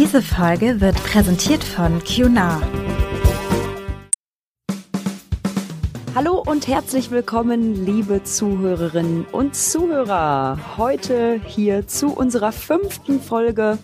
Diese Folge wird präsentiert von QNAR. Hallo und herzlich willkommen, liebe Zuhörerinnen und Zuhörer. Heute hier zu unserer fünften Folge.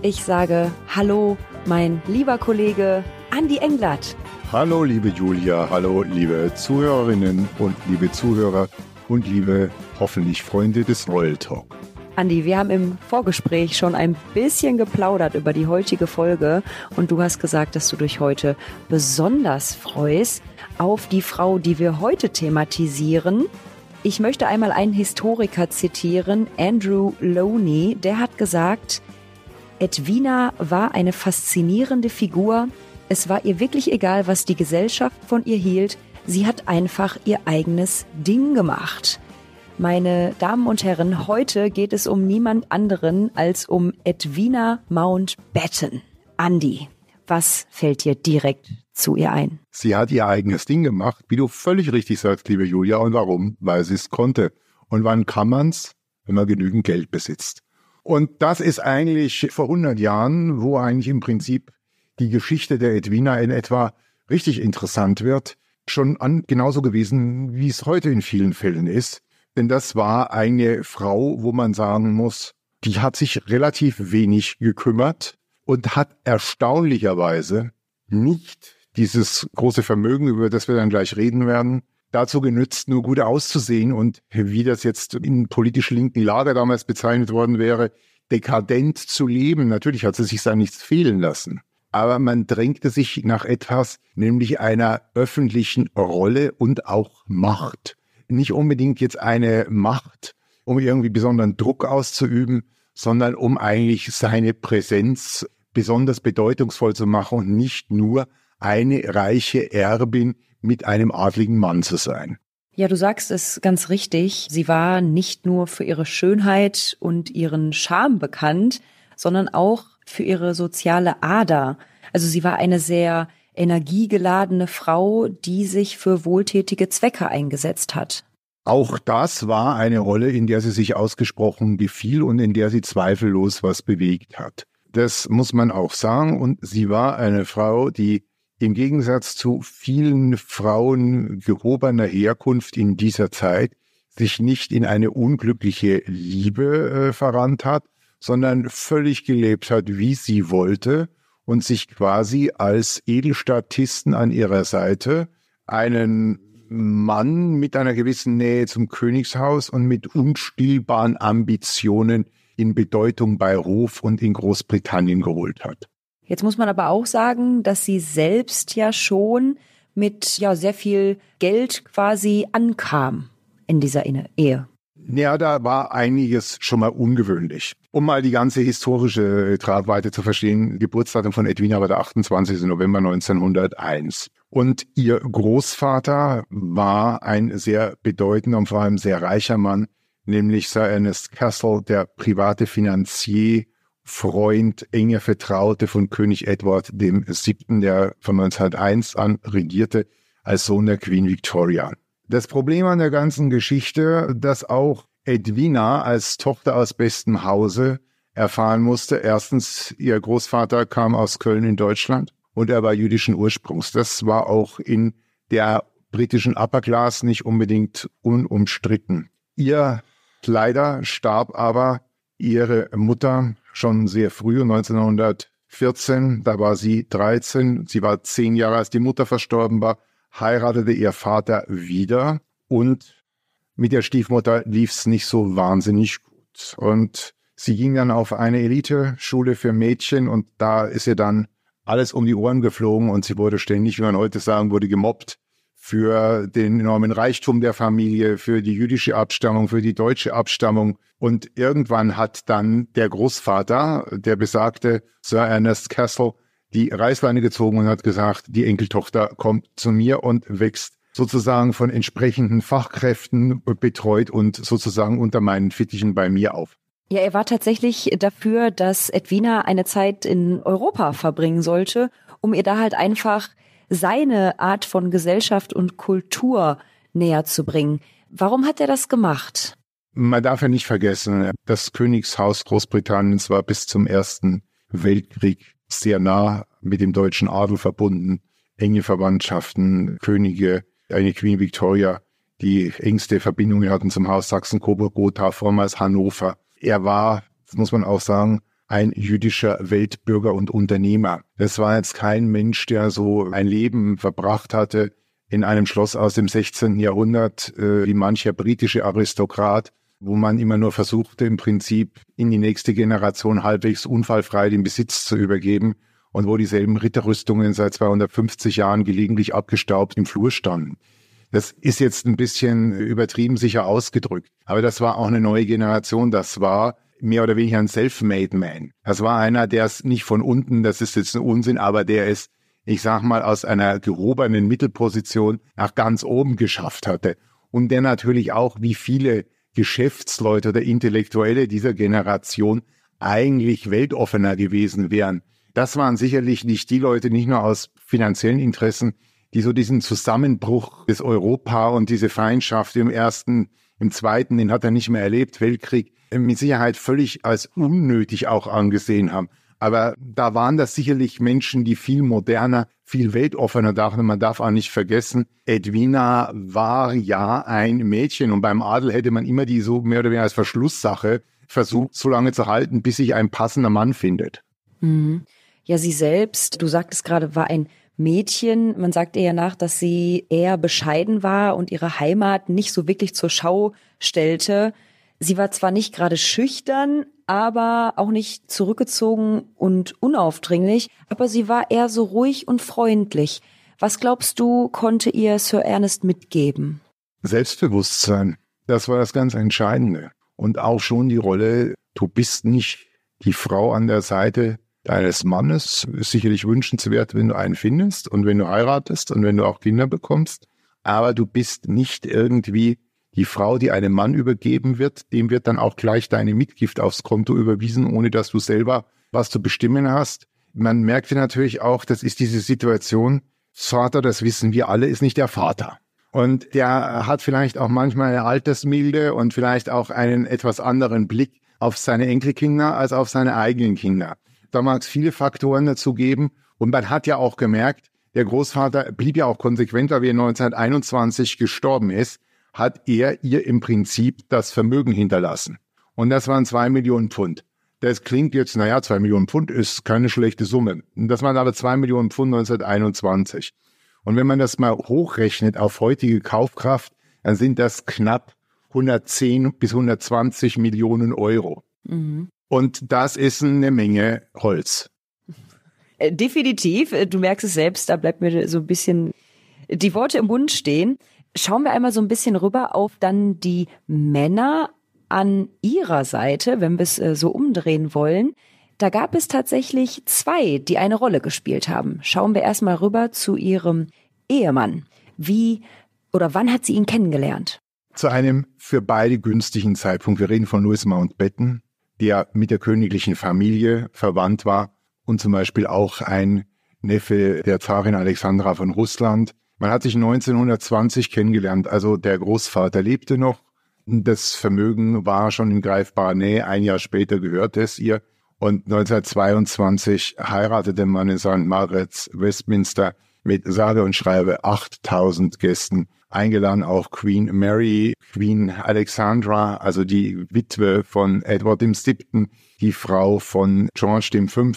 Ich sage Hallo, mein lieber Kollege Andi Englert. Hallo, liebe Julia. Hallo, liebe Zuhörerinnen und liebe Zuhörer und liebe hoffentlich Freunde des Royal Talk. Andi, wir haben im Vorgespräch schon ein bisschen geplaudert über die heutige Folge und du hast gesagt, dass du dich heute besonders freust auf die Frau, die wir heute thematisieren. Ich möchte einmal einen Historiker zitieren, Andrew Loney, der hat gesagt, Edwina war eine faszinierende Figur. Es war ihr wirklich egal, was die Gesellschaft von ihr hielt. Sie hat einfach ihr eigenes Ding gemacht. Meine Damen und Herren, heute geht es um niemand anderen als um Edwina Mountbatten. Andy, was fällt dir direkt zu ihr ein? Sie hat ihr eigenes Ding gemacht, wie du völlig richtig sagst, liebe Julia. Und warum? Weil sie es konnte. Und wann kann man's? Wenn man genügend Geld besitzt. Und das ist eigentlich vor 100 Jahren, wo eigentlich im Prinzip die Geschichte der Edwina in etwa richtig interessant wird, schon an, genauso gewesen, wie es heute in vielen Fällen ist. Denn das war eine Frau, wo man sagen muss, die hat sich relativ wenig gekümmert und hat erstaunlicherweise nicht dieses große Vermögen, über das wir dann gleich reden werden, dazu genützt, nur gut auszusehen und wie das jetzt in politisch linken Lager damals bezeichnet worden wäre, dekadent zu leben. Natürlich hat sie sich da nichts fehlen lassen. Aber man drängte sich nach etwas, nämlich einer öffentlichen Rolle und auch Macht nicht unbedingt jetzt eine Macht, um irgendwie besonderen Druck auszuüben, sondern um eigentlich seine Präsenz besonders bedeutungsvoll zu machen und nicht nur eine reiche Erbin mit einem adligen Mann zu sein. Ja, du sagst es ganz richtig. Sie war nicht nur für ihre Schönheit und ihren Charme bekannt, sondern auch für ihre soziale Ader. Also sie war eine sehr energiegeladene Frau, die sich für wohltätige Zwecke eingesetzt hat. Auch das war eine Rolle, in der sie sich ausgesprochen gefiel und in der sie zweifellos was bewegt hat. Das muss man auch sagen. Und sie war eine Frau, die im Gegensatz zu vielen Frauen gehobener Herkunft in dieser Zeit sich nicht in eine unglückliche Liebe äh, verrannt hat, sondern völlig gelebt hat, wie sie wollte und sich quasi als Edelstatisten an ihrer Seite einen Mann mit einer gewissen Nähe zum Königshaus und mit unstillbaren Ambitionen in Bedeutung bei Hof und in Großbritannien geholt hat. Jetzt muss man aber auch sagen, dass sie selbst ja schon mit ja sehr viel Geld quasi ankam in dieser Ehe. Ja, da war einiges schon mal ungewöhnlich. Um mal die ganze historische Tragweite zu verstehen, Geburtsdatum von Edwina war der 28. November 1901. Und ihr Großvater war ein sehr bedeutender und vor allem sehr reicher Mann, nämlich Sir Ernest Castle, der private Finanzier, Freund, enge Vertraute von König Edward dem Siebten, der von 1901 an regierte, als Sohn der Queen Victoria. Das Problem an der ganzen Geschichte, dass auch Edwina als Tochter aus bestem Hause erfahren musste. Erstens, ihr Großvater kam aus Köln in Deutschland und er war jüdischen Ursprungs. Das war auch in der britischen Upper Class nicht unbedingt unumstritten. Ihr leider starb aber ihre Mutter schon sehr früh, 1914. Da war sie 13. Sie war zehn Jahre, als die Mutter verstorben war heiratete ihr Vater wieder und mit der Stiefmutter lief's nicht so wahnsinnig gut. Und sie ging dann auf eine Elite-Schule für Mädchen und da ist ihr dann alles um die Ohren geflogen und sie wurde ständig, wie man heute sagen würde, gemobbt für den enormen Reichtum der Familie, für die jüdische Abstammung, für die deutsche Abstammung. Und irgendwann hat dann der Großvater, der besagte Sir Ernest Castle, die Reißleine gezogen und hat gesagt, die Enkeltochter kommt zu mir und wächst sozusagen von entsprechenden Fachkräften betreut und sozusagen unter meinen Fittichen bei mir auf. Ja, er war tatsächlich dafür, dass Edwina eine Zeit in Europa verbringen sollte, um ihr da halt einfach seine Art von Gesellschaft und Kultur näher zu bringen. Warum hat er das gemacht? Man darf ja nicht vergessen, das Königshaus Großbritanniens war bis zum Ersten Weltkrieg sehr nah mit dem deutschen Adel verbunden, enge Verwandtschaften, Könige, eine Queen Victoria, die engste Verbindungen hatten zum Haus Sachsen-Coburg-Gotha, vormals Hannover. Er war, das muss man auch sagen, ein jüdischer Weltbürger und Unternehmer. Das war jetzt kein Mensch, der so ein Leben verbracht hatte in einem Schloss aus dem 16. Jahrhundert, äh, wie mancher britische Aristokrat, wo man immer nur versuchte, im Prinzip in die nächste Generation halbwegs unfallfrei den Besitz zu übergeben und wo dieselben Ritterrüstungen seit 250 Jahren gelegentlich abgestaubt im Flur standen. Das ist jetzt ein bisschen übertrieben sicher ausgedrückt, aber das war auch eine neue Generation. Das war mehr oder weniger ein Self-Made Man. Das war einer, der es nicht von unten, das ist jetzt ein Unsinn, aber der es, ich sag mal, aus einer gehobenen Mittelposition nach ganz oben geschafft hatte. Und der natürlich auch, wie viele Geschäftsleute oder Intellektuelle dieser Generation eigentlich weltoffener gewesen wären. Das waren sicherlich nicht die Leute, nicht nur aus finanziellen Interessen, die so diesen Zusammenbruch des Europa und diese Feindschaft im ersten, im zweiten, den hat er nicht mehr erlebt, Weltkrieg, mit Sicherheit völlig als unnötig auch angesehen haben. Aber da waren das sicherlich Menschen, die viel moderner, viel weltoffener dachten. Man darf auch nicht vergessen, Edwina war ja ein Mädchen und beim Adel hätte man immer die so mehr oder weniger als Verschlusssache versucht, so lange zu halten, bis sich ein passender Mann findet. Mhm. Ja, sie selbst, du sagtest gerade, war ein Mädchen. Man sagt ihr ja nach, dass sie eher bescheiden war und ihre Heimat nicht so wirklich zur Schau stellte. Sie war zwar nicht gerade schüchtern, aber auch nicht zurückgezogen und unaufdringlich, aber sie war eher so ruhig und freundlich. Was glaubst du, konnte ihr Sir Ernest mitgeben? Selbstbewusstsein. Das war das ganz Entscheidende. Und auch schon die Rolle, du bist nicht die Frau an der Seite deines Mannes. Ist sicherlich wünschenswert, wenn du einen findest und wenn du heiratest und wenn du auch Kinder bekommst. Aber du bist nicht irgendwie die Frau, die einem Mann übergeben wird, dem wird dann auch gleich deine Mitgift aufs Konto überwiesen, ohne dass du selber was zu bestimmen hast. Man merkte natürlich auch, das ist diese Situation, Vater, das wissen wir alle, ist nicht der Vater. Und der hat vielleicht auch manchmal eine Altersmilde und vielleicht auch einen etwas anderen Blick auf seine Enkelkinder als auf seine eigenen Kinder. Da mag es viele Faktoren dazu geben. Und man hat ja auch gemerkt, der Großvater blieb ja auch konsequent, weil er 1921 gestorben ist hat er ihr im Prinzip das Vermögen hinterlassen. Und das waren zwei Millionen Pfund. Das klingt jetzt, naja, zwei Millionen Pfund ist keine schlechte Summe. Das waren aber zwei Millionen Pfund 1921. Und wenn man das mal hochrechnet auf heutige Kaufkraft, dann sind das knapp 110 bis 120 Millionen Euro. Mhm. Und das ist eine Menge Holz. Äh, definitiv. Äh, du merkst es selbst, da bleibt mir so ein bisschen die Worte im Mund stehen. Schauen wir einmal so ein bisschen rüber auf dann die Männer an ihrer Seite, wenn wir es äh, so umdrehen wollen. Da gab es tatsächlich zwei, die eine Rolle gespielt haben. Schauen wir erstmal rüber zu ihrem Ehemann. Wie oder wann hat sie ihn kennengelernt? Zu einem für beide günstigen Zeitpunkt. Wir reden von Louis Mountbatten, der mit der königlichen Familie verwandt war und zum Beispiel auch ein Neffe der Zarin Alexandra von Russland man hat sich 1920 kennengelernt, also der Großvater lebte noch. Das Vermögen war schon in greifbarer Nähe. Ein Jahr später gehörte es ihr. Und 1922 heiratete man in St. Margaret's, Westminster, mit sage und schreibe 8000 Gästen. Eingeladen auch Queen Mary, Queen Alexandra, also die Witwe von Edward VII., die Frau von George V.,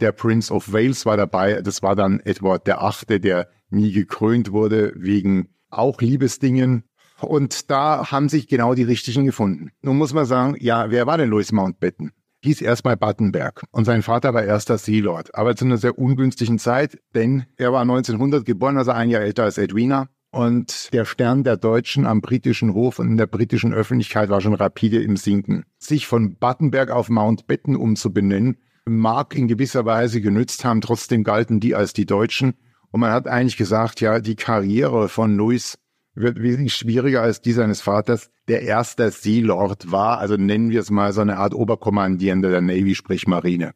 der Prince of Wales war dabei. Das war dann Edward VIII., der nie gekrönt wurde wegen auch Liebesdingen. Und da haben sich genau die richtigen gefunden. Nun muss man sagen, ja, wer war denn Louis Mountbatten? Hieß erstmal Battenberg und sein Vater war erster Seelord, aber zu einer sehr ungünstigen Zeit, denn er war 1900 geboren, also ein Jahr älter als Edwina. Und der Stern der Deutschen am britischen Hof und in der britischen Öffentlichkeit war schon rapide im Sinken. Sich von Battenberg auf Mountbatten umzubenennen, mag in gewisser Weise genützt haben, trotzdem galten die als die Deutschen und man hat eigentlich gesagt, ja, die Karriere von Louis wird wesentlich schwieriger als die seines Vaters, der erster Seelord war, also nennen wir es mal so eine Art Oberkommandierender der Navy, sprich Marine.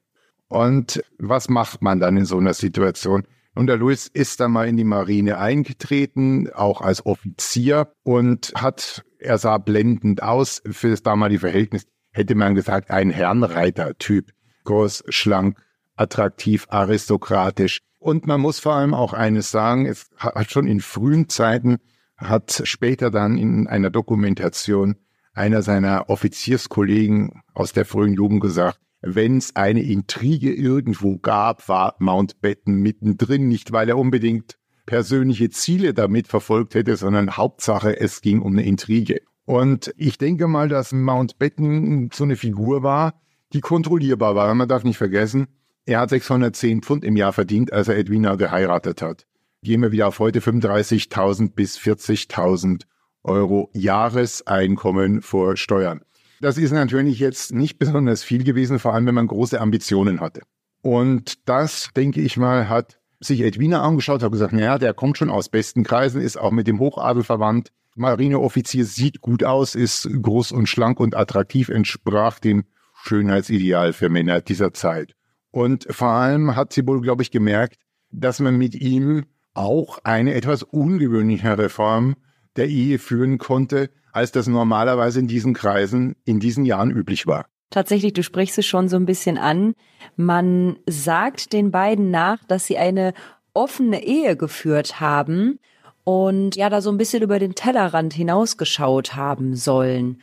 Und was macht man dann in so einer Situation? Und der Louis ist dann mal in die Marine eingetreten, auch als Offizier und hat, er sah blendend aus für das damalige Verhältnis, hätte man gesagt, ein Herrenreiter-Typ. Groß, schlank, attraktiv, aristokratisch. Und man muss vor allem auch eines sagen, es hat schon in frühen Zeiten, hat später dann in einer Dokumentation einer seiner Offizierskollegen aus der frühen Jugend gesagt, wenn es eine Intrige irgendwo gab, war Mountbatten mittendrin, nicht weil er unbedingt persönliche Ziele damit verfolgt hätte, sondern Hauptsache, es ging um eine Intrige. Und ich denke mal, dass Mountbatten so eine Figur war, die kontrollierbar war. Man darf nicht vergessen, er hat 610 Pfund im Jahr verdient, als er Edwina geheiratet hat. Gehen wir wieder auf heute 35.000 bis 40.000 Euro Jahreseinkommen vor Steuern. Das ist natürlich jetzt nicht besonders viel gewesen, vor allem wenn man große Ambitionen hatte. Und das, denke ich mal, hat sich Edwina angeschaut, hat gesagt, naja, der kommt schon aus besten Kreisen, ist auch mit dem Hochadel verwandt. Marineoffizier sieht gut aus, ist groß und schlank und attraktiv, entsprach dem Schönheitsideal für Männer dieser Zeit. Und vor allem hat sie wohl, glaube ich, gemerkt, dass man mit ihm auch eine etwas ungewöhnlichere Form der Ehe führen konnte, als das normalerweise in diesen Kreisen in diesen Jahren üblich war. Tatsächlich, du sprichst es schon so ein bisschen an. Man sagt den beiden nach, dass sie eine offene Ehe geführt haben und ja, da so ein bisschen über den Tellerrand hinausgeschaut haben sollen.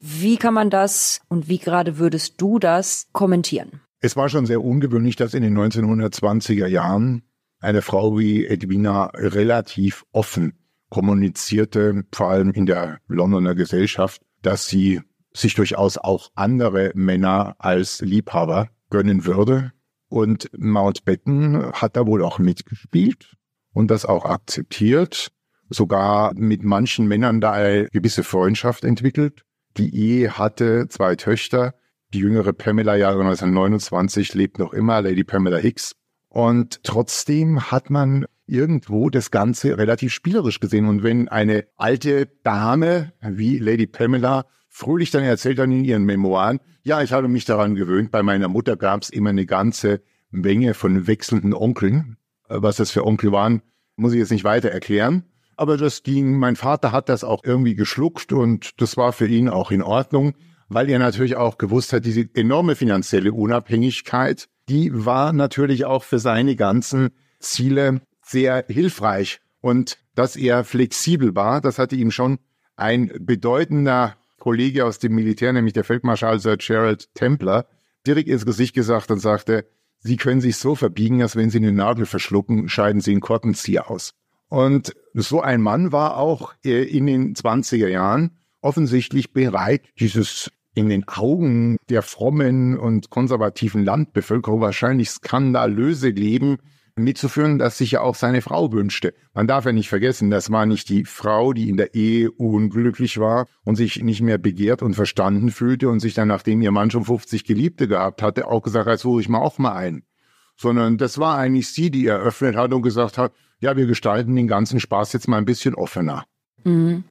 Wie kann man das und wie gerade würdest du das kommentieren? Es war schon sehr ungewöhnlich, dass in den 1920er Jahren eine Frau wie Edwina relativ offen kommunizierte, vor allem in der Londoner Gesellschaft, dass sie sich durchaus auch andere Männer als Liebhaber gönnen würde. Und Mountbatten hat da wohl auch mitgespielt und das auch akzeptiert, sogar mit manchen Männern da eine gewisse Freundschaft entwickelt. Die Ehe hatte zwei Töchter. Die jüngere Pamela, Jahre 1929, lebt noch immer, Lady Pamela Hicks. Und trotzdem hat man irgendwo das Ganze relativ spielerisch gesehen. Und wenn eine alte Dame wie Lady Pamela fröhlich dann erzählt dann in ihren Memoiren, ja, ich habe mich daran gewöhnt, bei meiner Mutter gab es immer eine ganze Menge von wechselnden Onkeln. Was das für Onkel waren, muss ich jetzt nicht weiter erklären. Aber das ging, mein Vater hat das auch irgendwie geschluckt und das war für ihn auch in Ordnung, weil er natürlich auch gewusst hat, diese enorme finanzielle Unabhängigkeit, die war natürlich auch für seine ganzen Ziele sehr hilfreich. Und dass er flexibel war, das hatte ihm schon ein bedeutender Kollege aus dem Militär, nämlich der Feldmarschall Sir Gerald Templer, direkt ins Gesicht gesagt und sagte, Sie können sich so verbiegen, dass wenn Sie eine Nadel verschlucken, scheiden Sie einen Korkenzieher aus. Und so ein Mann war auch äh, in den 20er Jahren offensichtlich bereit, dieses in den Augen der frommen und konservativen Landbevölkerung wahrscheinlich skandalöse Leben mitzuführen, das sich ja auch seine Frau wünschte. Man darf ja nicht vergessen, das war nicht die Frau, die in der Ehe unglücklich war und sich nicht mehr begehrt und verstanden fühlte und sich dann, nachdem ihr Mann schon 50 Geliebte gehabt hatte, auch gesagt hat, suche ich mal auch mal ein. Sondern das war eigentlich sie, die eröffnet hat und gesagt hat, ja, wir gestalten den ganzen Spaß jetzt mal ein bisschen offener. Mhm.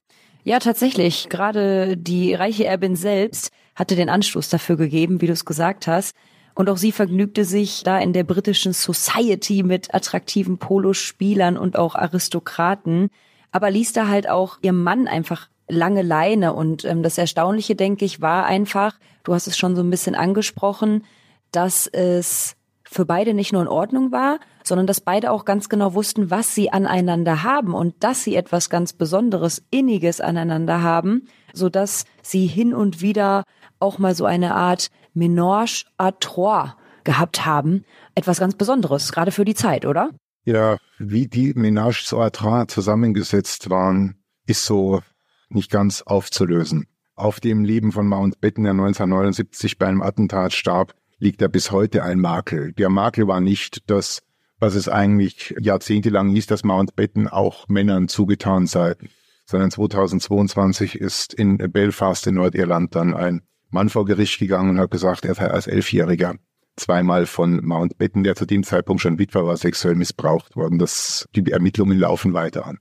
Ja, tatsächlich. Gerade die reiche Erbin selbst hatte den Anstoß dafür gegeben, wie du es gesagt hast. Und auch sie vergnügte sich da in der britischen Society mit attraktiven Polospielern und auch Aristokraten, aber ließ da halt auch ihrem Mann einfach lange Leine. Und ähm, das Erstaunliche, denke ich, war einfach, du hast es schon so ein bisschen angesprochen, dass es für beide nicht nur in Ordnung war, sondern dass beide auch ganz genau wussten, was sie aneinander haben und dass sie etwas ganz Besonderes, Inniges aneinander haben, so dass sie hin und wieder auch mal so eine Art Ménage à trois gehabt haben. Etwas ganz Besonderes, gerade für die Zeit, oder? Ja, wie die Ménage à trois zusammengesetzt waren, ist so nicht ganz aufzulösen. Auf dem Leben von Mountbatten, der 1979 bei einem Attentat starb, liegt da bis heute ein Makel. Der Makel war nicht das, was es eigentlich jahrzehntelang hieß, dass Mountbatten auch Männern zugetan sei, sondern 2022 ist in Belfast in Nordirland dann ein Mann vor Gericht gegangen und hat gesagt, er sei als Elfjähriger zweimal von Mountbatten, der zu dem Zeitpunkt schon Witwer war, sexuell missbraucht worden. Das, die Ermittlungen laufen weiter an.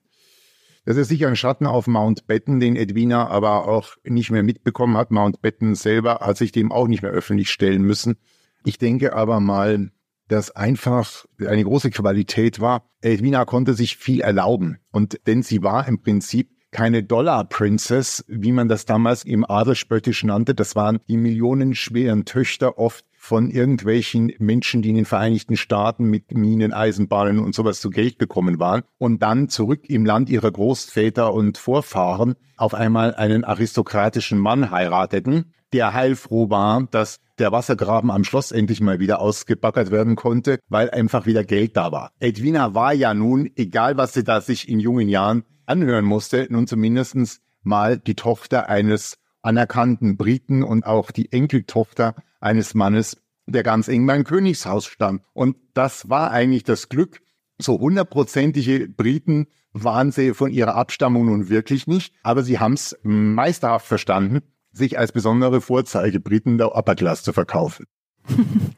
Das ist sicher ein Schatten auf Mountbatten, den Edwina aber auch nicht mehr mitbekommen hat. Mountbatten selber hat sich dem auch nicht mehr öffentlich stellen müssen. Ich denke aber mal, dass einfach eine große Qualität war. Edwina konnte sich viel erlauben. Und denn sie war im Prinzip keine Dollar Princess, wie man das damals im Adel spöttisch nannte. Das waren die millionenschweren Töchter oft von irgendwelchen Menschen, die in den Vereinigten Staaten mit Minen, Eisenbahnen und sowas zu Geld gekommen waren und dann zurück im Land ihrer Großväter und Vorfahren auf einmal einen aristokratischen Mann heirateten, der heilfroh war, dass der Wassergraben am Schloss endlich mal wieder ausgebaggert werden konnte, weil einfach wieder Geld da war. Edwina war ja nun, egal was sie da sich in jungen Jahren anhören musste, nun zumindestens mal die Tochter eines anerkannten Briten und auch die Enkeltochter eines Mannes, der ganz eng beim Königshaus stand. Und das war eigentlich das Glück. So hundertprozentige Briten waren sie von ihrer Abstammung nun wirklich nicht, aber sie haben es meisterhaft verstanden, sich als besondere Vorzeigebriten der Upper Class zu verkaufen.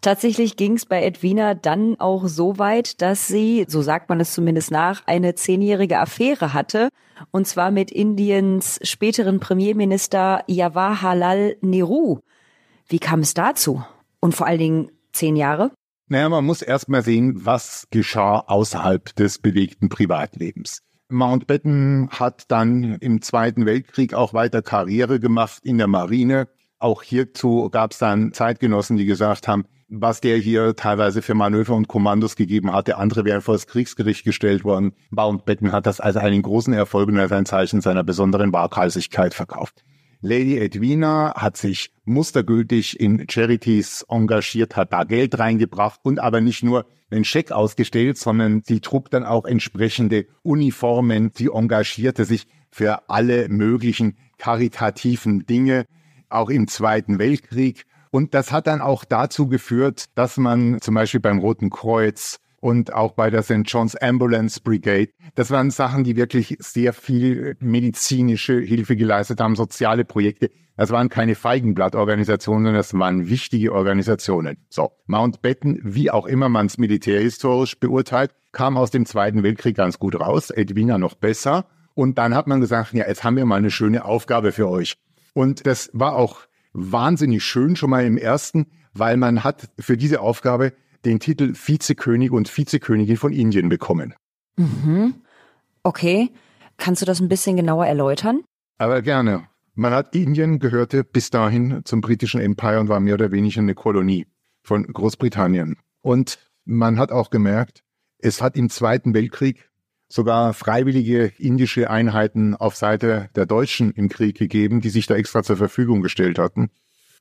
Tatsächlich ging es bei Edwina dann auch so weit, dass sie, so sagt man es zumindest nach, eine zehnjährige Affäre hatte. Und zwar mit Indiens späteren Premierminister Jawaharlal Nehru. Wie kam es dazu? Und vor allen Dingen zehn Jahre? Naja, man muss erst mal sehen, was geschah außerhalb des bewegten Privatlebens. Mountbatten hat dann im Zweiten Weltkrieg auch weiter Karriere gemacht in der Marine. Auch hierzu gab es dann Zeitgenossen, die gesagt haben, was der hier teilweise für Manöver und Kommandos gegeben hatte. Andere wären vor das Kriegsgericht gestellt worden. Mountbatten hat das als einen großen Erfolg und als ein Zeichen seiner besonderen Waghalsigkeit verkauft. Lady Edwina hat sich mustergültig in Charities engagiert, hat da Geld reingebracht und aber nicht nur einen Scheck ausgestellt, sondern sie trug dann auch entsprechende Uniformen. Sie engagierte sich für alle möglichen karitativen Dinge, auch im Zweiten Weltkrieg und das hat dann auch dazu geführt, dass man zum Beispiel beim Roten Kreuz und auch bei der St. John's Ambulance Brigade. Das waren Sachen, die wirklich sehr viel medizinische Hilfe geleistet haben, soziale Projekte. Das waren keine Feigenblattorganisationen, sondern das waren wichtige Organisationen. So, Mountbatten, wie auch immer man es militärhistorisch beurteilt, kam aus dem Zweiten Weltkrieg ganz gut raus, Edwina noch besser. Und dann hat man gesagt, ja, jetzt haben wir mal eine schöne Aufgabe für euch. Und das war auch wahnsinnig schön schon mal im ersten, weil man hat für diese Aufgabe den Titel Vizekönig und Vizekönigin von Indien bekommen. Mhm. Okay. Kannst du das ein bisschen genauer erläutern? Aber gerne. Man hat Indien gehörte bis dahin zum britischen Empire und war mehr oder weniger eine Kolonie von Großbritannien. Und man hat auch gemerkt, es hat im Zweiten Weltkrieg sogar freiwillige indische Einheiten auf Seite der Deutschen im Krieg gegeben, die sich da extra zur Verfügung gestellt hatten.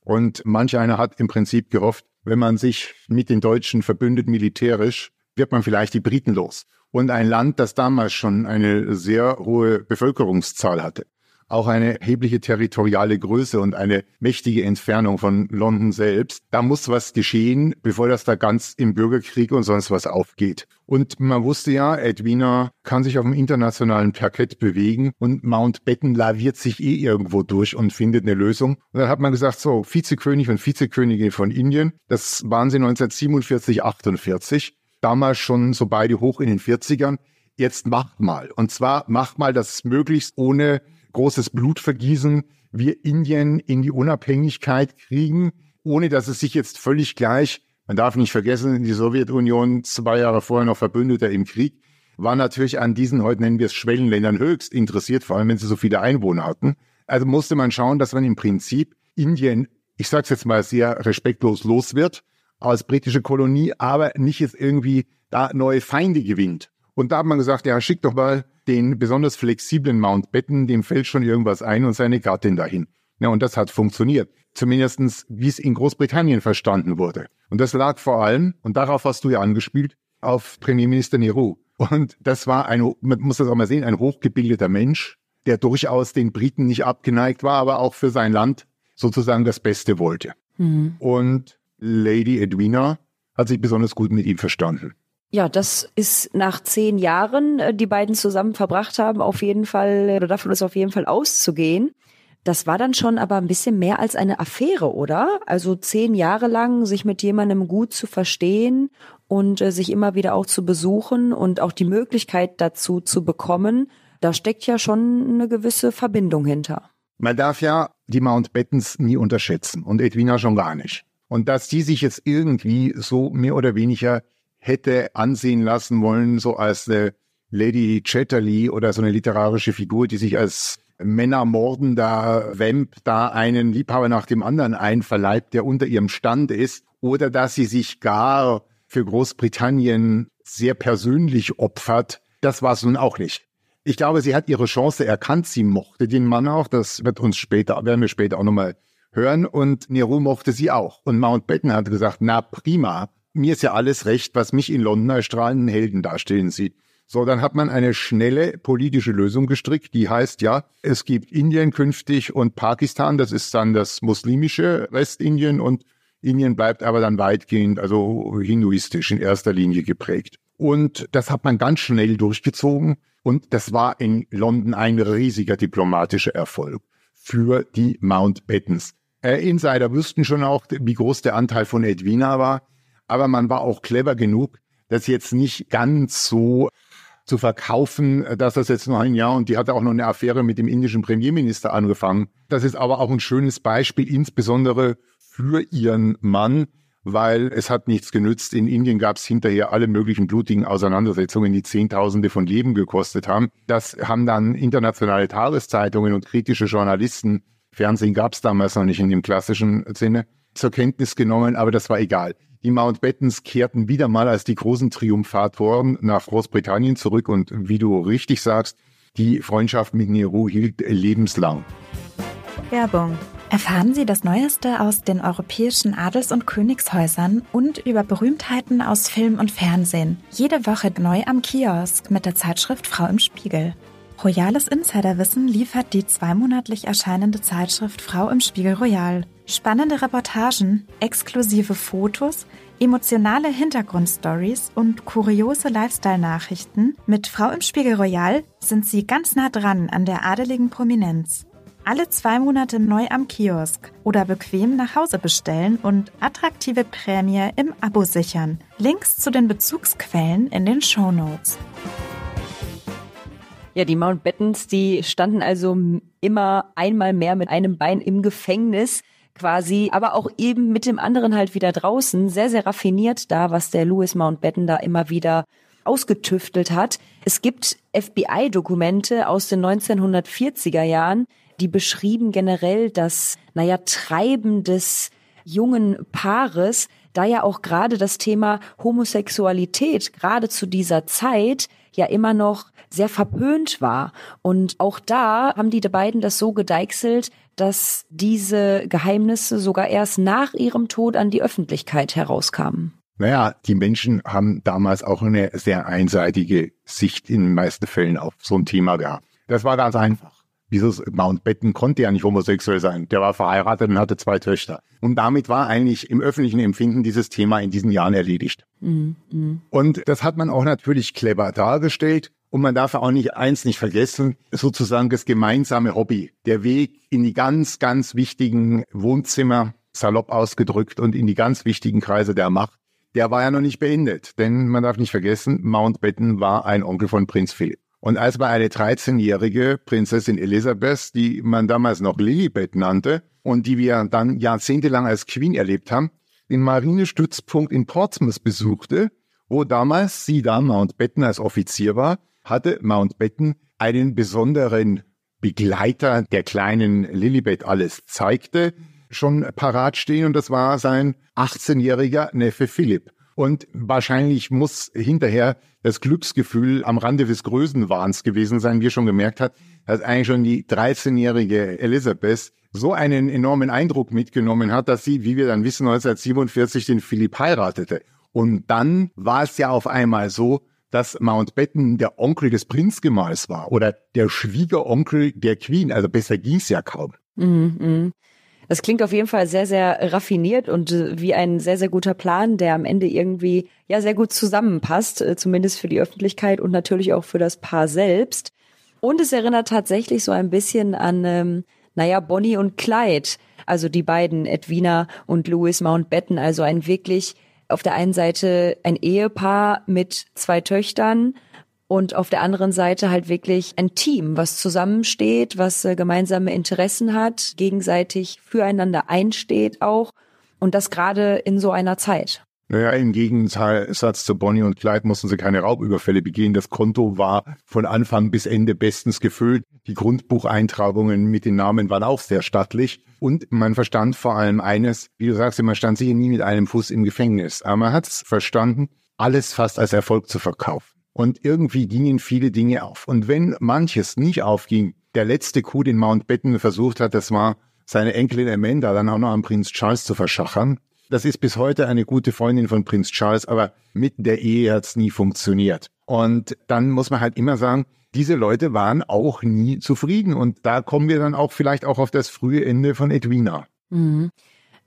Und manch einer hat im Prinzip gehofft, wenn man sich mit den Deutschen verbündet militärisch, wird man vielleicht die Briten los. Und ein Land, das damals schon eine sehr hohe Bevölkerungszahl hatte, auch eine erhebliche territoriale Größe und eine mächtige Entfernung von London selbst. Da muss was geschehen, bevor das da ganz im Bürgerkrieg und sonst was aufgeht. Und man wusste ja, Edwina kann sich auf dem internationalen Parkett bewegen und Mountbatten laviert sich eh irgendwo durch und findet eine Lösung. Und dann hat man gesagt, so, Vizekönig und Vizekönigin von Indien, das waren sie 1947, 48 damals schon so beide hoch in den 40ern. Jetzt macht mal. Und zwar macht mal das möglichst ohne großes Blutvergießen wir Indien in die Unabhängigkeit kriegen, ohne dass es sich jetzt völlig gleich, man darf nicht vergessen, die Sowjetunion zwei Jahre vorher noch Verbündeter im Krieg, war natürlich an diesen, heute nennen wir es Schwellenländern, höchst interessiert, vor allem wenn sie so viele Einwohner hatten. Also musste man schauen, dass man im Prinzip Indien, ich sage es jetzt mal sehr respektlos, los wird als britische Kolonie, aber nicht jetzt irgendwie da neue Feinde gewinnt. Und da hat man gesagt, ja, schick doch mal den besonders flexiblen Mountbatten, dem fällt schon irgendwas ein und seine Gattin dahin. Ja, und das hat funktioniert. Zumindestens, wie es in Großbritannien verstanden wurde. Und das lag vor allem, und darauf hast du ja angespielt, auf Premierminister Nehru. Und das war ein, man muss das auch mal sehen, ein hochgebildeter Mensch, der durchaus den Briten nicht abgeneigt war, aber auch für sein Land sozusagen das Beste wollte. Mhm. Und Lady Edwina hat sich besonders gut mit ihm verstanden. Ja, das ist nach zehn Jahren, äh, die beiden zusammen verbracht haben, auf jeden Fall, oder davon ist auf jeden Fall auszugehen. Das war dann schon aber ein bisschen mehr als eine Affäre, oder? Also zehn Jahre lang sich mit jemandem gut zu verstehen und äh, sich immer wieder auch zu besuchen und auch die Möglichkeit dazu zu bekommen, da steckt ja schon eine gewisse Verbindung hinter. Man darf ja die Mountbattens nie unterschätzen und Edwina schon gar nicht. Und dass die sich jetzt irgendwie so mehr oder weniger hätte ansehen lassen wollen, so als eine Lady Chatterley oder so eine literarische Figur, die sich als männermordender Vamp da einen Liebhaber nach dem anderen einverleibt, der unter ihrem Stand ist, oder dass sie sich gar für Großbritannien sehr persönlich opfert, das war es nun auch nicht. Ich glaube, sie hat ihre Chance erkannt. Sie mochte den Mann auch. Das wird uns später, werden wir später auch nochmal hören. Und Nero mochte sie auch. Und Mountbatten hat gesagt, na prima. Mir ist ja alles recht, was mich in London als strahlenden Helden darstellen sieht. So, dann hat man eine schnelle politische Lösung gestrickt, die heißt ja, es gibt Indien künftig und Pakistan, das ist dann das muslimische Westindien und Indien bleibt aber dann weitgehend, also hinduistisch in erster Linie geprägt. Und das hat man ganz schnell durchgezogen. Und das war in London ein riesiger diplomatischer Erfolg für die Mountbattens. Äh, Insider wüssten schon auch, wie groß der Anteil von Edwina war. Aber man war auch clever genug, das jetzt nicht ganz so zu verkaufen, dass das jetzt noch ein Jahr und die hatte auch noch eine Affäre mit dem indischen Premierminister angefangen. Das ist aber auch ein schönes Beispiel, insbesondere für ihren Mann, weil es hat nichts genützt. In Indien gab es hinterher alle möglichen blutigen Auseinandersetzungen, die Zehntausende von Leben gekostet haben. Das haben dann internationale Tageszeitungen und kritische Journalisten, Fernsehen gab es damals noch nicht in dem klassischen Sinne, zur Kenntnis genommen, aber das war egal. Die Mountbattens kehrten wieder mal als die großen Triumphatoren nach Großbritannien zurück und wie du richtig sagst, die Freundschaft mit Nehru hielt lebenslang. Werbung Erfahren Sie das Neueste aus den europäischen Adels- und Königshäusern und über Berühmtheiten aus Film und Fernsehen. Jede Woche neu am Kiosk mit der Zeitschrift Frau im Spiegel. Royales Insiderwissen liefert die zweimonatlich erscheinende Zeitschrift Frau im Spiegel Royal. Spannende Reportagen, exklusive Fotos, emotionale Hintergrundstories und kuriose Lifestyle-Nachrichten mit Frau im Spiegel Royal sind Sie ganz nah dran an der adeligen Prominenz. Alle zwei Monate neu am Kiosk oder bequem nach Hause bestellen und attraktive Prämie im Abo sichern. Links zu den Bezugsquellen in den Show Notes. Ja, die Mountbattens, die standen also immer einmal mehr mit einem Bein im Gefängnis quasi, aber auch eben mit dem anderen halt wieder draußen. Sehr, sehr raffiniert da, was der Louis Mountbatten da immer wieder ausgetüftelt hat. Es gibt FBI-Dokumente aus den 1940er Jahren, die beschrieben generell das, naja, Treiben des jungen Paares, da ja auch gerade das Thema Homosexualität gerade zu dieser Zeit ja immer noch sehr verpönt war. Und auch da haben die beiden das so gedeichselt, dass diese Geheimnisse sogar erst nach ihrem Tod an die Öffentlichkeit herauskamen. Naja, die Menschen haben damals auch eine sehr einseitige Sicht in den meisten Fällen auf so ein Thema gehabt. Das war ganz einfach. Dieses Mountbatten konnte ja nicht homosexuell sein. Der war verheiratet und hatte zwei Töchter. Und damit war eigentlich im öffentlichen Empfinden dieses Thema in diesen Jahren erledigt. Mhm. Und das hat man auch natürlich clever dargestellt. Und man darf auch nicht eins nicht vergessen, sozusagen das gemeinsame Hobby. Der Weg in die ganz, ganz wichtigen Wohnzimmer, salopp ausgedrückt, und in die ganz wichtigen Kreise der Macht, der war ja noch nicht beendet. Denn man darf nicht vergessen, Mountbatten war ein Onkel von Prinz Philipp. Und als man eine 13-jährige Prinzessin Elisabeth, die man damals noch Lilibet nannte und die wir dann jahrzehntelang als Queen erlebt haben, den Marinestützpunkt in Portsmouth besuchte, wo damals sie da Mountbatten als Offizier war, hatte Mountbatten einen besonderen Begleiter der kleinen Lilibet alles zeigte, schon parat stehen und das war sein 18-jähriger Neffe Philipp. Und wahrscheinlich muss hinterher das Glücksgefühl am Rande des Größenwahns gewesen sein, wie er schon gemerkt hat, dass eigentlich schon die 13-jährige Elisabeth so einen enormen Eindruck mitgenommen hat, dass sie, wie wir dann wissen, 1947 den Philipp heiratete. Und dann war es ja auf einmal so, dass Mountbatten der Onkel des Prinzgemahls war oder der Schwiegeronkel der Queen. Also besser ging's ja kaum. Mhm. mhm. Das klingt auf jeden Fall sehr, sehr raffiniert und äh, wie ein sehr, sehr guter Plan, der am Ende irgendwie ja sehr gut zusammenpasst, äh, zumindest für die Öffentlichkeit und natürlich auch für das Paar selbst. Und es erinnert tatsächlich so ein bisschen an, ähm, naja, Bonnie und Clyde, also die beiden, Edwina und Louis Mountbatten, also ein wirklich auf der einen Seite ein Ehepaar mit zwei Töchtern und auf der anderen Seite halt wirklich ein Team, was zusammensteht, was äh, gemeinsame Interessen hat, gegenseitig füreinander einsteht auch und das gerade in so einer Zeit. Naja, im Gegensatz zu Bonnie und Clyde mussten sie keine Raubüberfälle begehen. Das Konto war von Anfang bis Ende bestens gefüllt. Die Grundbucheintragungen mit den Namen waren auch sehr stattlich. Und man verstand vor allem eines, wie du sagst, man stand sicher nie mit einem Fuß im Gefängnis. Aber man hat es verstanden, alles fast als Erfolg zu verkaufen. Und irgendwie gingen viele Dinge auf. Und wenn manches nicht aufging, der letzte Coup, den Mountbatten versucht hat, das war seine Enkelin Amanda dann auch noch an Prinz Charles zu verschachern. Das ist bis heute eine gute Freundin von Prinz Charles, aber mit der Ehe hat's nie funktioniert. Und dann muss man halt immer sagen, diese Leute waren auch nie zufrieden. Und da kommen wir dann auch vielleicht auch auf das frühe Ende von Edwina. Mhm.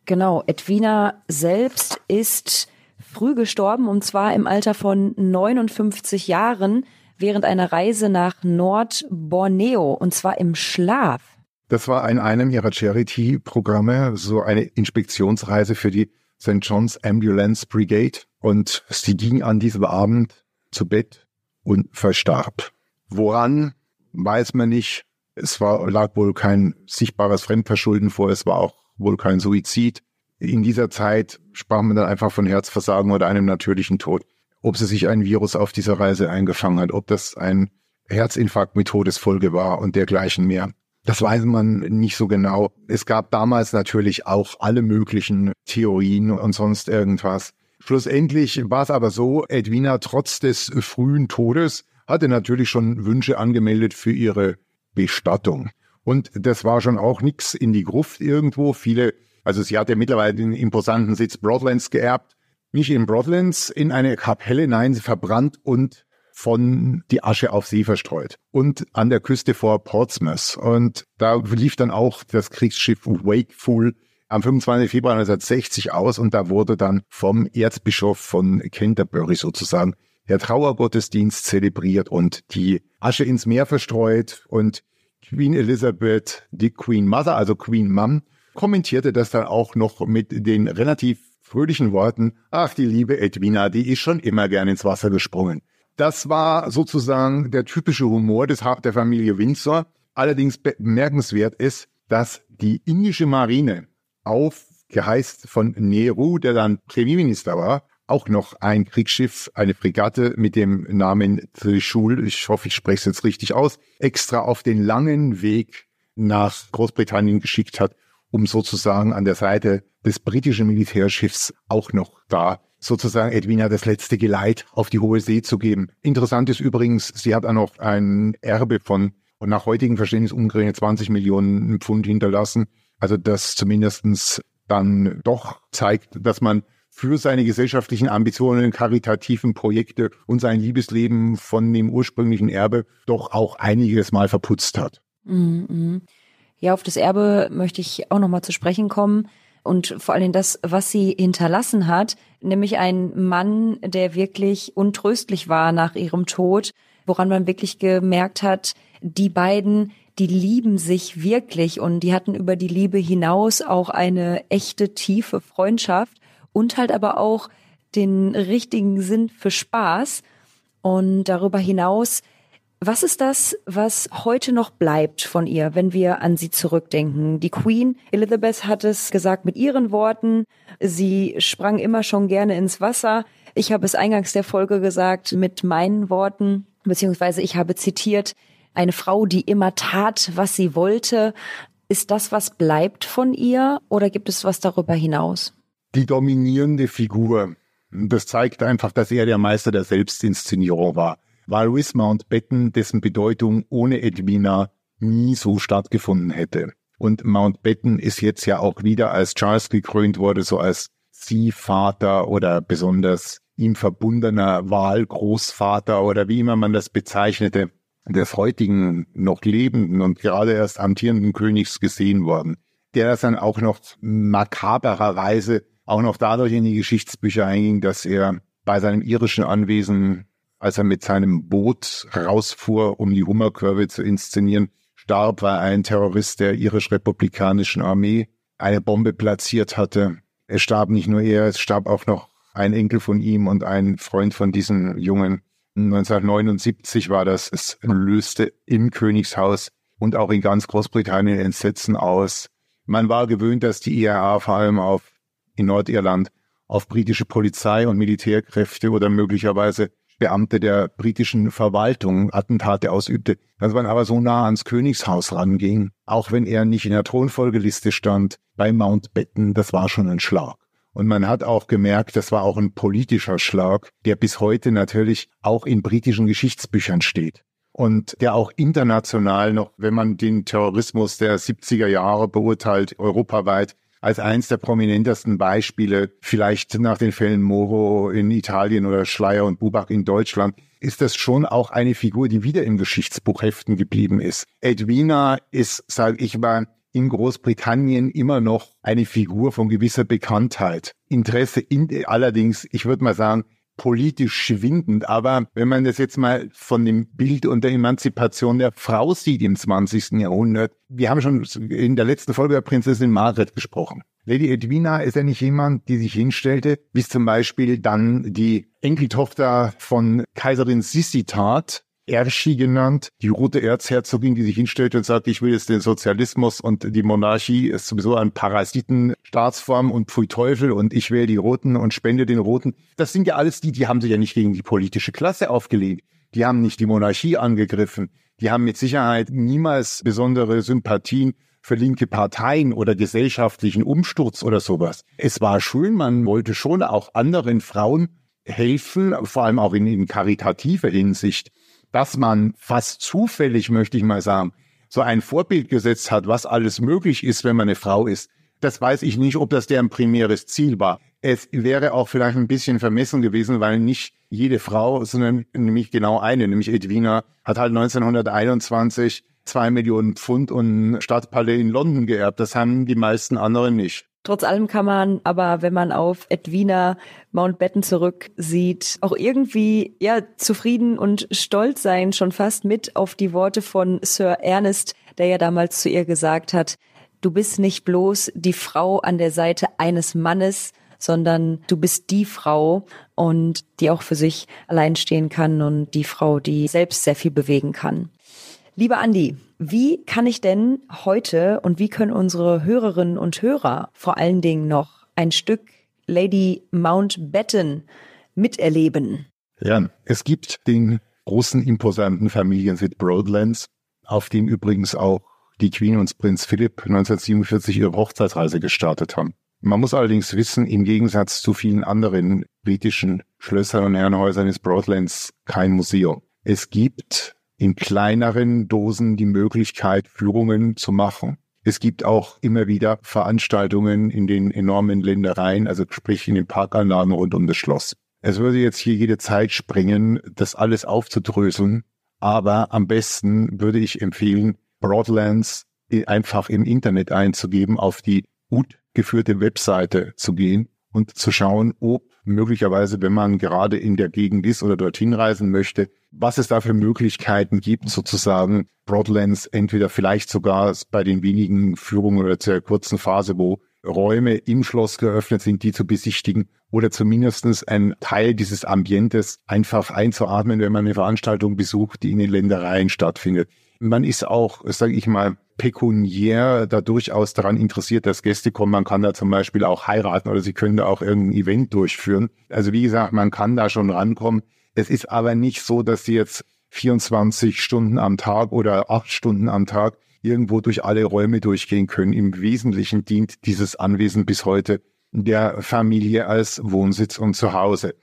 Genau, Edwina selbst ist früh gestorben und zwar im Alter von 59 Jahren während einer Reise nach Nord-Borneo und zwar im Schlaf. Das war in einem ihrer Charity-Programme so eine Inspektionsreise für die St. John's Ambulance Brigade und sie ging an diesem Abend zu Bett und verstarb. Woran weiß man nicht. Es war, lag wohl kein sichtbares Fremdverschulden vor, es war auch wohl kein Suizid. In dieser Zeit sprach man dann einfach von Herzversagen oder einem natürlichen Tod. Ob sie sich ein Virus auf dieser Reise eingefangen hat, ob das ein Herzinfarkt mit Todesfolge war und dergleichen mehr. Das weiß man nicht so genau. Es gab damals natürlich auch alle möglichen Theorien und sonst irgendwas. Schlussendlich war es aber so, Edwina trotz des frühen Todes hatte natürlich schon Wünsche angemeldet für ihre Bestattung. Und das war schon auch nix in die Gruft irgendwo. Viele, also sie hat ja mittlerweile den imposanten Sitz Broadlands geerbt. Nicht in Broadlands, in eine Kapelle, nein, verbrannt und von die Asche auf See verstreut und an der Küste vor Portsmouth. Und da lief dann auch das Kriegsschiff Wakeful am 25. Februar 1960 aus und da wurde dann vom Erzbischof von Canterbury sozusagen der Trauergottesdienst zelebriert und die Asche ins Meer verstreut und Queen Elizabeth, die Queen Mother, also Queen Mum, kommentierte das dann auch noch mit den relativ fröhlichen Worten, ach, die liebe Edwina, die ist schon immer gern ins Wasser gesprungen. Das war sozusagen der typische Humor des, der Familie Windsor. Allerdings bemerkenswert ist, dass die indische Marine aufgeheißt von Nehru, der dann Premierminister war, auch noch ein Kriegsschiff, eine Fregatte mit dem Namen Trishul, ich hoffe, ich spreche es jetzt richtig aus, extra auf den langen Weg nach Großbritannien geschickt hat, um sozusagen an der Seite des britischen Militärschiffs auch noch da sozusagen Edwina das letzte Geleit auf die hohe See zu geben. Interessant ist übrigens, sie hat auch noch ein Erbe von und nach heutigem Verständnis umgerechnet 20 Millionen Pfund hinterlassen. Also das zumindestens dann doch zeigt, dass man für seine gesellschaftlichen Ambitionen, karitativen Projekte und sein Liebesleben von dem ursprünglichen Erbe doch auch einiges Mal verputzt hat. Mhm. Ja, auf das Erbe möchte ich auch nochmal zu sprechen kommen und vor allem das, was sie hinterlassen hat, nämlich ein Mann, der wirklich untröstlich war nach ihrem Tod, woran man wirklich gemerkt hat, die beiden, die lieben sich wirklich und die hatten über die Liebe hinaus auch eine echte tiefe Freundschaft und halt aber auch den richtigen Sinn für Spaß. Und darüber hinaus was ist das, was heute noch bleibt von ihr, wenn wir an sie zurückdenken? Die Queen Elizabeth hat es gesagt mit ihren Worten. Sie sprang immer schon gerne ins Wasser. Ich habe es eingangs der Folge gesagt mit meinen Worten, beziehungsweise ich habe zitiert, eine Frau, die immer tat, was sie wollte. Ist das, was bleibt von ihr oder gibt es was darüber hinaus? Die dominierende Figur. Das zeigt einfach, dass er der Meister der Selbstinszenierung war war Louis Mountbatten, dessen Bedeutung ohne Edwina nie so stattgefunden hätte. Und Mountbatten ist jetzt ja auch wieder als Charles gekrönt wurde, so als Sie-Vater oder besonders ihm verbundener Wahlgroßvater oder wie immer man das bezeichnete, des heutigen noch lebenden und gerade erst amtierenden Königs gesehen worden, der das dann auch noch makabererweise auch noch dadurch in die Geschichtsbücher einging, dass er bei seinem irischen Anwesen als er mit seinem Boot rausfuhr, um die Hummerkurve zu inszenieren, starb, weil ein Terrorist der irisch-republikanischen Armee eine Bombe platziert hatte. Es starb nicht nur er, es starb auch noch ein Enkel von ihm und ein Freund von diesen Jungen. 1979 war das. Es löste im Königshaus und auch in ganz Großbritannien Entsetzen aus. Man war gewöhnt, dass die IRA vor allem auf in Nordirland auf britische Polizei und Militärkräfte oder möglicherweise Beamte der britischen Verwaltung Attentate ausübte, dass man aber so nah ans Königshaus ranging, auch wenn er nicht in der Thronfolgeliste stand, bei Mountbatten, das war schon ein Schlag. Und man hat auch gemerkt, das war auch ein politischer Schlag, der bis heute natürlich auch in britischen Geschichtsbüchern steht. Und der auch international noch, wenn man den Terrorismus der 70er Jahre beurteilt, europaweit, als eins der prominentesten Beispiele, vielleicht nach den Fällen Moro in Italien oder Schleier und Bubach in Deutschland, ist das schon auch eine Figur, die wieder im Geschichtsbuch heften geblieben ist. Edwina ist, sage ich mal, in Großbritannien immer noch eine Figur von gewisser Bekanntheit. Interesse in, allerdings, ich würde mal sagen, politisch schwindend. Aber wenn man das jetzt mal von dem Bild und der Emanzipation der Frau sieht im 20. Jahrhundert, wir haben schon in der letzten Folge der Prinzessin Margaret gesprochen. Lady Edwina ist ja nicht jemand, die sich hinstellte, wie es zum Beispiel dann die Enkeltochter von Kaiserin Sissi tat, Erschi genannt, die rote Erzherzogin, die sich hinstellt und sagt, ich will jetzt den Sozialismus und die Monarchie ist sowieso ein Parasitenstaatsform und pfui Teufel und ich wähle die Roten und spende den Roten. Das sind ja alles die, die haben sich ja nicht gegen die politische Klasse aufgelehnt. Die haben nicht die Monarchie angegriffen. Die haben mit Sicherheit niemals besondere Sympathien für linke Parteien oder gesellschaftlichen Umsturz oder sowas. Es war schön, man wollte schon auch anderen Frauen helfen, vor allem auch in, in karitativer Hinsicht dass man fast zufällig, möchte ich mal sagen, so ein Vorbild gesetzt hat, was alles möglich ist, wenn man eine Frau ist. Das weiß ich nicht, ob das deren primäres Ziel war. Es wäre auch vielleicht ein bisschen vermessen gewesen, weil nicht jede Frau, sondern nämlich genau eine, nämlich Edwina, hat halt 1921 zwei Millionen Pfund und Stadtpalais in London geerbt. Das haben die meisten anderen nicht. Trotz allem kann man aber, wenn man auf Edwina Mountbatten zurücksieht, auch irgendwie ja zufrieden und stolz sein, schon fast mit auf die Worte von Sir Ernest, der ja damals zu ihr gesagt hat, du bist nicht bloß die Frau an der Seite eines Mannes, sondern du bist die Frau und die auch für sich allein stehen kann und die Frau, die selbst sehr viel bewegen kann. Lieber Andi, wie kann ich denn heute und wie können unsere Hörerinnen und Hörer vor allen Dingen noch ein Stück Lady Mountbatten miterleben? Ja, es gibt den großen imposanten Familiensitz Broadlands, auf dem übrigens auch die Queen und Prinz Philipp 1947 ihre Hochzeitsreise gestartet haben. Man muss allerdings wissen, im Gegensatz zu vielen anderen britischen Schlössern und Herrenhäusern ist Broadlands kein Museum. Es gibt in kleineren Dosen die Möglichkeit, Führungen zu machen. Es gibt auch immer wieder Veranstaltungen in den enormen Ländereien, also sprich in den Parkanlagen rund um das Schloss. Es würde jetzt hier jede Zeit springen, das alles aufzudröseln, aber am besten würde ich empfehlen, Broadlands einfach im Internet einzugeben, auf die gut geführte Webseite zu gehen und zu schauen, ob möglicherweise, wenn man gerade in der Gegend ist oder dorthin reisen möchte, was es da für Möglichkeiten gibt, sozusagen Broadlands entweder vielleicht sogar bei den wenigen Führungen oder zur kurzen Phase, wo Räume im Schloss geöffnet sind, die zu besichtigen oder zumindestens ein Teil dieses Ambientes einfach einzuatmen, wenn man eine Veranstaltung besucht, die in den Ländereien stattfindet. Man ist auch, sage ich mal, pekuniär da durchaus daran interessiert, dass Gäste kommen. Man kann da zum Beispiel auch heiraten oder sie können da auch irgendein Event durchführen. Also wie gesagt, man kann da schon rankommen. Es ist aber nicht so, dass sie jetzt 24 Stunden am Tag oder acht Stunden am Tag irgendwo durch alle Räume durchgehen können. Im Wesentlichen dient dieses Anwesen bis heute der Familie als Wohnsitz und Zuhause.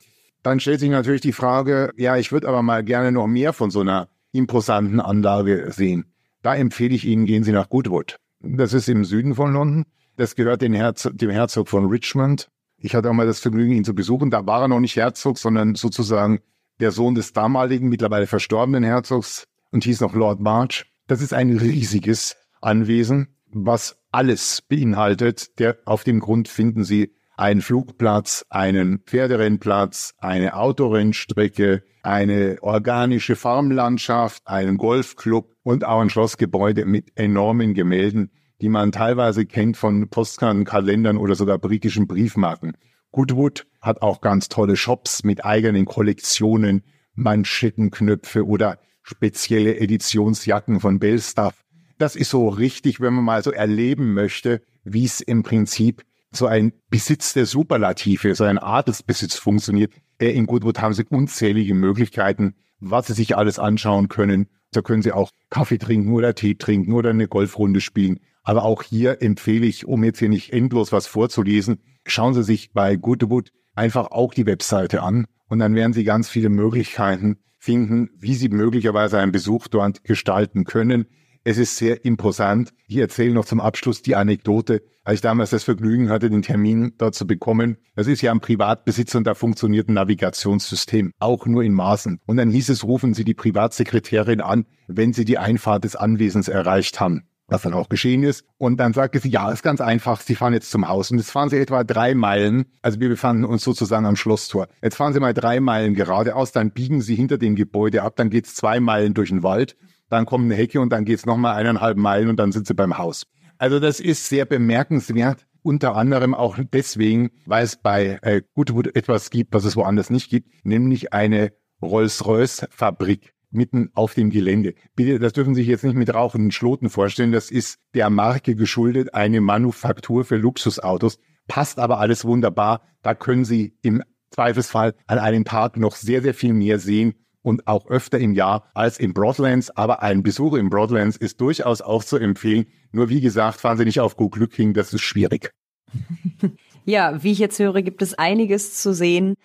Dann stellt sich natürlich die Frage, ja, ich würde aber mal gerne noch mehr von so einer imposanten Anlage sehen. Da empfehle ich Ihnen, gehen Sie nach Goodwood. Das ist im Süden von London. Das gehört dem Herzog, dem Herzog von Richmond. Ich hatte auch mal das Vergnügen, ihn zu besuchen. Da war er noch nicht Herzog, sondern sozusagen der Sohn des damaligen, mittlerweile verstorbenen Herzogs und hieß noch Lord March. Das ist ein riesiges Anwesen, was alles beinhaltet. Der, auf dem Grund finden Sie einen Flugplatz, einen Pferderennplatz, eine Autorennstrecke, eine organische Farmlandschaft, einen Golfclub und auch ein Schlossgebäude mit enormen Gemälden, die man teilweise kennt von Postkarten, Kalendern oder sogar britischen Briefmarken. Goodwood hat auch ganz tolle Shops mit eigenen Kollektionen, Manschettenknöpfe oder spezielle Editionsjacken von Bellstaff. Das ist so richtig, wenn man mal so erleben möchte, wie es im Prinzip so ein Besitz der Superlative, so ein Adelsbesitz funktioniert. In Goodwood haben Sie unzählige Möglichkeiten, was Sie sich alles anschauen können. Da können Sie auch Kaffee trinken oder Tee trinken oder eine Golfrunde spielen. Aber auch hier empfehle ich, um jetzt hier nicht endlos was vorzulesen, schauen Sie sich bei Goodwood einfach auch die Webseite an und dann werden Sie ganz viele Möglichkeiten finden, wie Sie möglicherweise einen Besuch dort gestalten können. Es ist sehr imposant. Ich erzähle noch zum Abschluss die Anekdote, als ich damals das Vergnügen hatte, den Termin dort zu bekommen. Das ist ja ein Privatbesitz und da funktioniert ein Navigationssystem, auch nur in Maßen. Und dann hieß es, rufen Sie die Privatsekretärin an, wenn Sie die Einfahrt des Anwesens erreicht haben was dann auch geschehen ist. Und dann sagte sie, ja, ist ganz einfach, Sie fahren jetzt zum Haus. Und jetzt fahren Sie etwa drei Meilen, also wir befanden uns sozusagen am Schlosstor. Jetzt fahren Sie mal drei Meilen geradeaus, dann biegen Sie hinter dem Gebäude ab, dann geht's zwei Meilen durch den Wald, dann kommt eine Hecke und dann geht's nochmal eineinhalb Meilen und dann sind Sie beim Haus. Also das ist sehr bemerkenswert. Unter anderem auch deswegen, weil es bei äh, Goodwood etwas gibt, was es woanders nicht gibt, nämlich eine Rolls-Royce-Fabrik mitten auf dem Gelände. Bitte, das dürfen Sie sich jetzt nicht mit rauchenden Schloten vorstellen. Das ist der Marke geschuldet, eine Manufaktur für Luxusautos. Passt aber alles wunderbar. Da können Sie im Zweifelsfall an einem Tag noch sehr, sehr viel mehr sehen und auch öfter im Jahr als in Broadlands. Aber ein Besuch in Broadlands ist durchaus auch zu empfehlen. Nur wie gesagt, fahren Sie nicht auf Go Glücking, das ist schwierig. Ja, wie ich jetzt höre, gibt es einiges zu sehen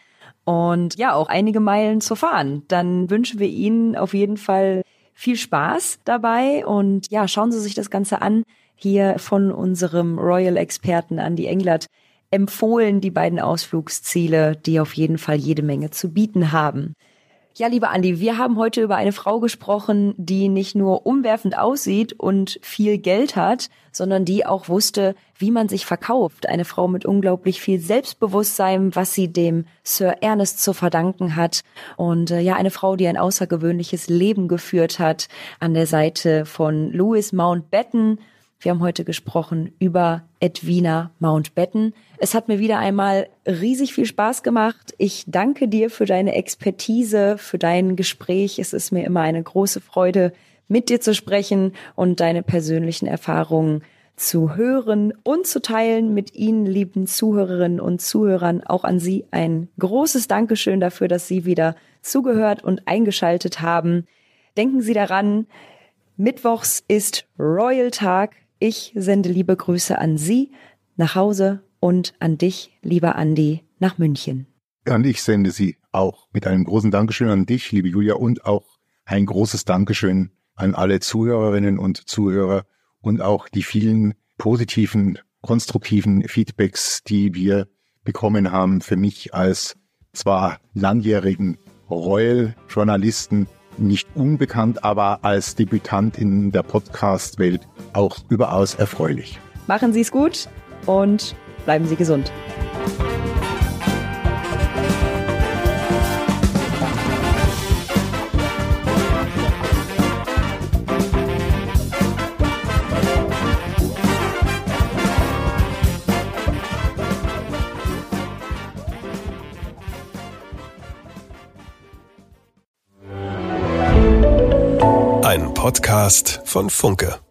und ja, auch einige Meilen zu fahren. Dann wünschen wir Ihnen auf jeden Fall viel Spaß dabei und ja, schauen Sie sich das Ganze an. Hier von unserem Royal-Experten Andy Englert empfohlen die beiden Ausflugsziele, die auf jeden Fall jede Menge zu bieten haben. Ja, lieber Andi, wir haben heute über eine Frau gesprochen, die nicht nur umwerfend aussieht und viel Geld hat, sondern die auch wusste, wie man sich verkauft. Eine Frau mit unglaublich viel Selbstbewusstsein, was sie dem Sir Ernest zu verdanken hat. Und äh, ja, eine Frau, die ein außergewöhnliches Leben geführt hat an der Seite von Louis Mountbatten, wir haben heute gesprochen über Edwina Mountbatten. Es hat mir wieder einmal riesig viel Spaß gemacht. Ich danke dir für deine Expertise, für dein Gespräch. Es ist mir immer eine große Freude, mit dir zu sprechen und deine persönlichen Erfahrungen zu hören und zu teilen mit Ihnen, lieben Zuhörerinnen und Zuhörern. Auch an Sie ein großes Dankeschön dafür, dass Sie wieder zugehört und eingeschaltet haben. Denken Sie daran, Mittwochs ist Royal Tag. Ich sende liebe Grüße an Sie nach Hause und an dich, lieber Andi, nach München. Und ich sende sie auch mit einem großen Dankeschön an dich, liebe Julia, und auch ein großes Dankeschön an alle Zuhörerinnen und Zuhörer und auch die vielen positiven, konstruktiven Feedbacks, die wir bekommen haben für mich als zwar langjährigen Royal-Journalisten, nicht unbekannt, aber als Debütant in der Podcast-Welt auch überaus erfreulich. Machen Sie es gut und bleiben Sie gesund. Podcast von Funke.